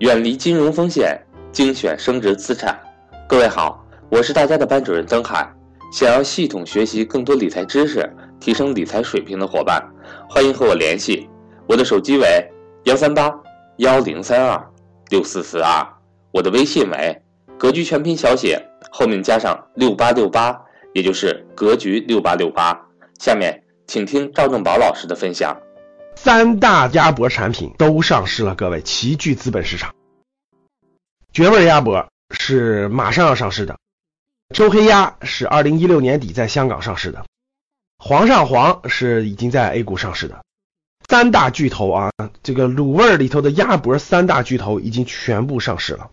远离金融风险，精选升值资产。各位好，我是大家的班主任曾海。想要系统学习更多理财知识，提升理财水平的伙伴，欢迎和我联系。我的手机为幺三八幺零三二六四四二，我的微信为格局全拼小写后面加上六八六八，也就是格局六八六八。下面请听赵正宝老师的分享。三大鸭脖产品都上市了，各位齐聚资本市场。绝味鸭脖是马上要上市的，周黑鸭是二零一六年底在香港上市的，煌上煌是已经在 A 股上市的。三大巨头啊，这个卤味里头的鸭脖三大巨头已经全部上市了，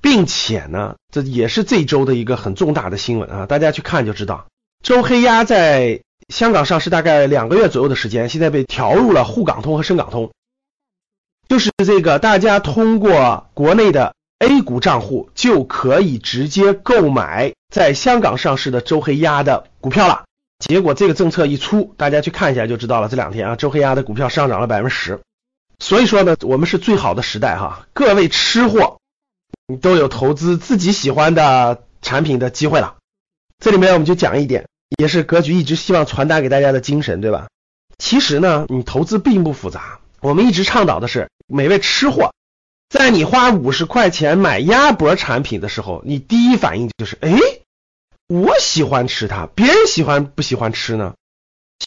并且呢，这也是这周的一个很重大的新闻啊，大家去看就知道，周黑鸭在。香港上市大概两个月左右的时间，现在被调入了沪港通和深港通，就是这个大家通过国内的 A 股账户就可以直接购买在香港上市的周黑鸭的股票了。结果这个政策一出，大家去看一下就知道了。这两天啊，周黑鸭的股票上涨了百分之十，所以说呢，我们是最好的时代哈，各位吃货，你都有投资自己喜欢的产品的机会了。这里面我们就讲一点。也是格局一直希望传达给大家的精神，对吧？其实呢，你投资并不复杂。我们一直倡导的是，每位吃货，在你花五十块钱买鸭脖产品的时候，你第一反应就是：哎，我喜欢吃它，别人喜欢不喜欢吃呢？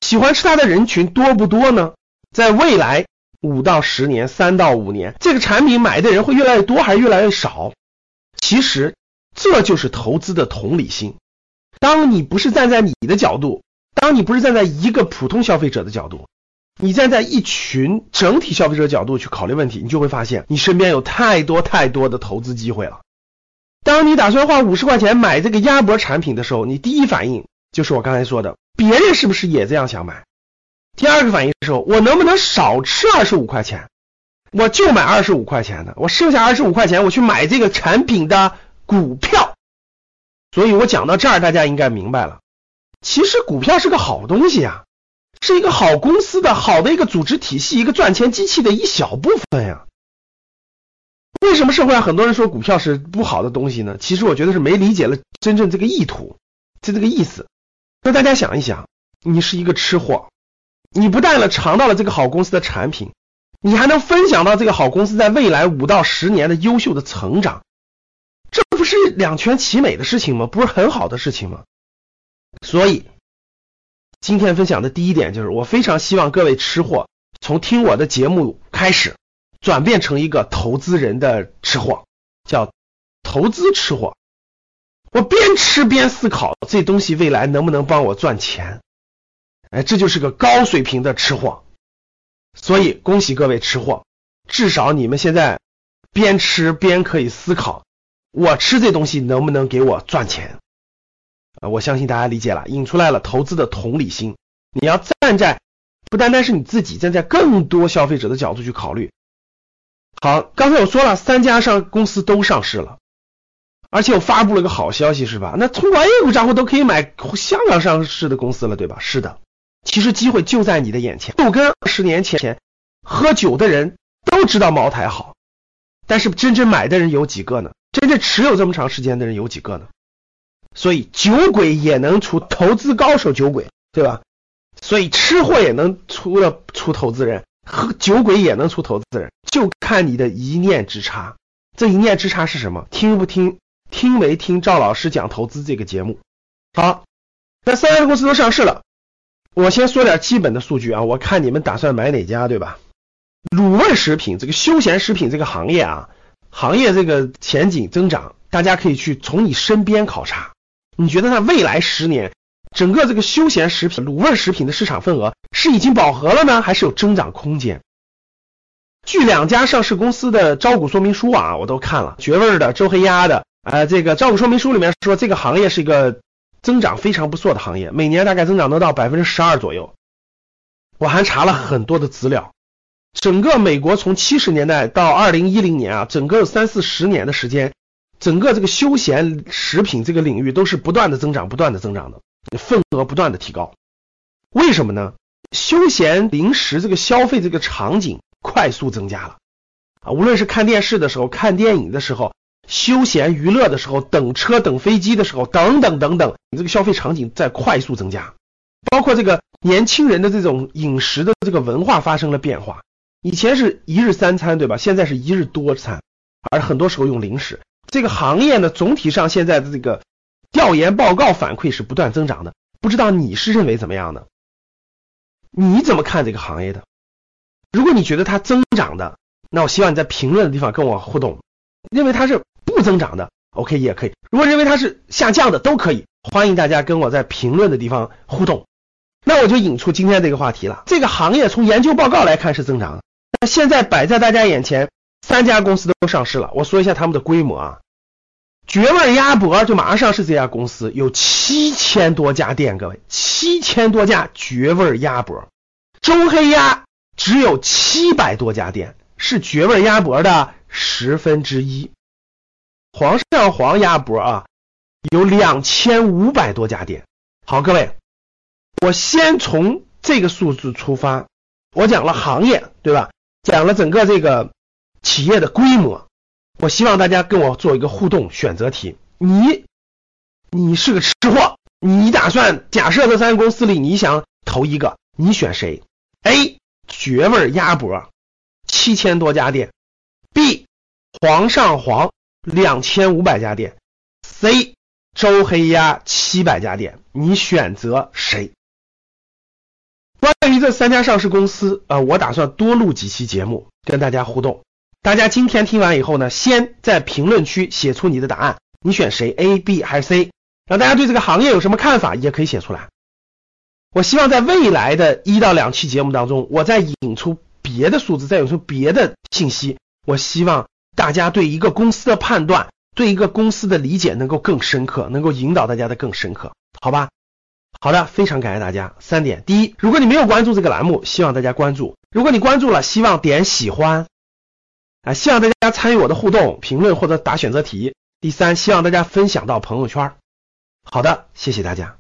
喜欢吃它的人群多不多呢？在未来五到十年、三到五年，这个产品买的人会越来越多还是越来越少？其实这就是投资的同理心。当你不是站在你的角度，当你不是站在一个普通消费者的角度，你站在一群整体消费者角度去考虑问题，你就会发现你身边有太多太多的投资机会了。当你打算花五十块钱买这个鸭脖产品的时候，你第一反应就是我刚才说的，别人是不是也这样想买？第二个反应是，我能不能少吃二十五块钱？我就买二十五块钱的，我剩下二十五块钱我去买这个产品的股票。所以我讲到这儿，大家应该明白了。其实股票是个好东西呀，是一个好公司的好的一个组织体系，一个赚钱机器的一小部分呀。为什么社会上很多人说股票是不好的东西呢？其实我觉得是没理解了真正这个意图，就这个意思。那大家想一想，你是一个吃货，你不但了尝到了这个好公司的产品，你还能分享到这个好公司在未来五到十年的优秀的成长。这不是两全其美的事情吗？不是很好的事情吗？所以今天分享的第一点就是，我非常希望各位吃货从听我的节目开始，转变成一个投资人的吃货，叫投资吃货。我边吃边思考这东西未来能不能帮我赚钱，哎，这就是个高水平的吃货。所以恭喜各位吃货，至少你们现在边吃边可以思考。我吃这东西能不能给我赚钱？啊，我相信大家理解了，引出来了投资的同理心。你要站在不单单是你自己，站在更多消费者的角度去考虑。好，刚才我说了，三家上公司都上市了，而且我发布了个好消息，是吧？那通过 A 股账户都可以买香港上市的公司了，对吧？是的，其实机会就在你的眼前。就跟十年前喝酒的人都知道茅台好，但是真正买的人有几个呢？真正持有这么长时间的人有几个呢？所以酒鬼也能出投资高手，酒鬼对吧？所以吃货也能出了出投资人，喝酒鬼也能出投资人，就看你的一念之差。这一念之差是什么？听不听？听没听赵老师讲投资这个节目？好，那三家公司都上市了，我先说点基本的数据啊。我看你们打算买哪家，对吧？卤味食品这个休闲食品这个行业啊。行业这个前景增长，大家可以去从你身边考察。你觉得它未来十年整个这个休闲食品、卤味食品的市场份额是已经饱和了呢，还是有增长空间？据两家上市公司的招股说明书啊，我都看了，绝味的、周黑鸭的，呃，这个招股说明书里面说这个行业是一个增长非常不错的行业，每年大概增长能到百分之十二左右。我还查了很多的资料。整个美国从七十年代到二零一零年啊，整个三四十年的时间，整个这个休闲食品这个领域都是不断的增长，不断的增长的，份额不断的提高。为什么呢？休闲零食这个消费这个场景快速增加了，啊，无论是看电视的时候、看电影的时候、休闲娱乐的时候、等车、等飞机的时候，等等等等，你这个消费场景在快速增加，包括这个年轻人的这种饮食的这个文化发生了变化。以前是一日三餐，对吧？现在是一日多餐，而很多时候用零食。这个行业呢，总体上现在的这个调研报告反馈是不断增长的。不知道你是认为怎么样的？你怎么看这个行业的？如果你觉得它增长的，那我希望你在评论的地方跟我互动。认为它是不增长的，OK 也可以。如果认为它是下降的，都可以。欢迎大家跟我在评论的地方互动。那我就引出今天这个话题了。这个行业从研究报告来看是增长的。那现在摆在大家眼前，三家公司都上市了。我说一下他们的规模啊。绝味鸭脖就马上上市，这家公司有七千多家店，各位，七千多家绝味鸭脖。周黑鸭只有七百多家店，是绝味鸭脖的十分之一。皇上皇鸭脖啊，有两千五百多家店。好，各位，我先从这个数字出发，我讲了行业，对吧？讲了整个这个企业的规模。我希望大家跟我做一个互动选择题。你，你是个吃货，你打算假设这三个公司里你想投一个，你选谁？A. 绝味鸭脖，七千多家店；B. 皇上皇，两千五百家店；C. 周黑鸭，七百家店。你选择谁？关于这三家上市公司，呃，我打算多录几期节目跟大家互动。大家今天听完以后呢，先在评论区写出你的答案，你选谁？A、B 还是 C？让大家对这个行业有什么看法，也可以写出来。我希望在未来的一到两期节目当中，我再引出别的数字，再引出别的信息。我希望大家对一个公司的判断，对一个公司的理解能够更深刻，能够引导大家的更深刻，好吧？好的，非常感谢大家。三点：第一，如果你没有关注这个栏目，希望大家关注；如果你关注了，希望点喜欢。啊，希望大家参与我的互动评论或者打选择题。第三，希望大家分享到朋友圈。好的，谢谢大家。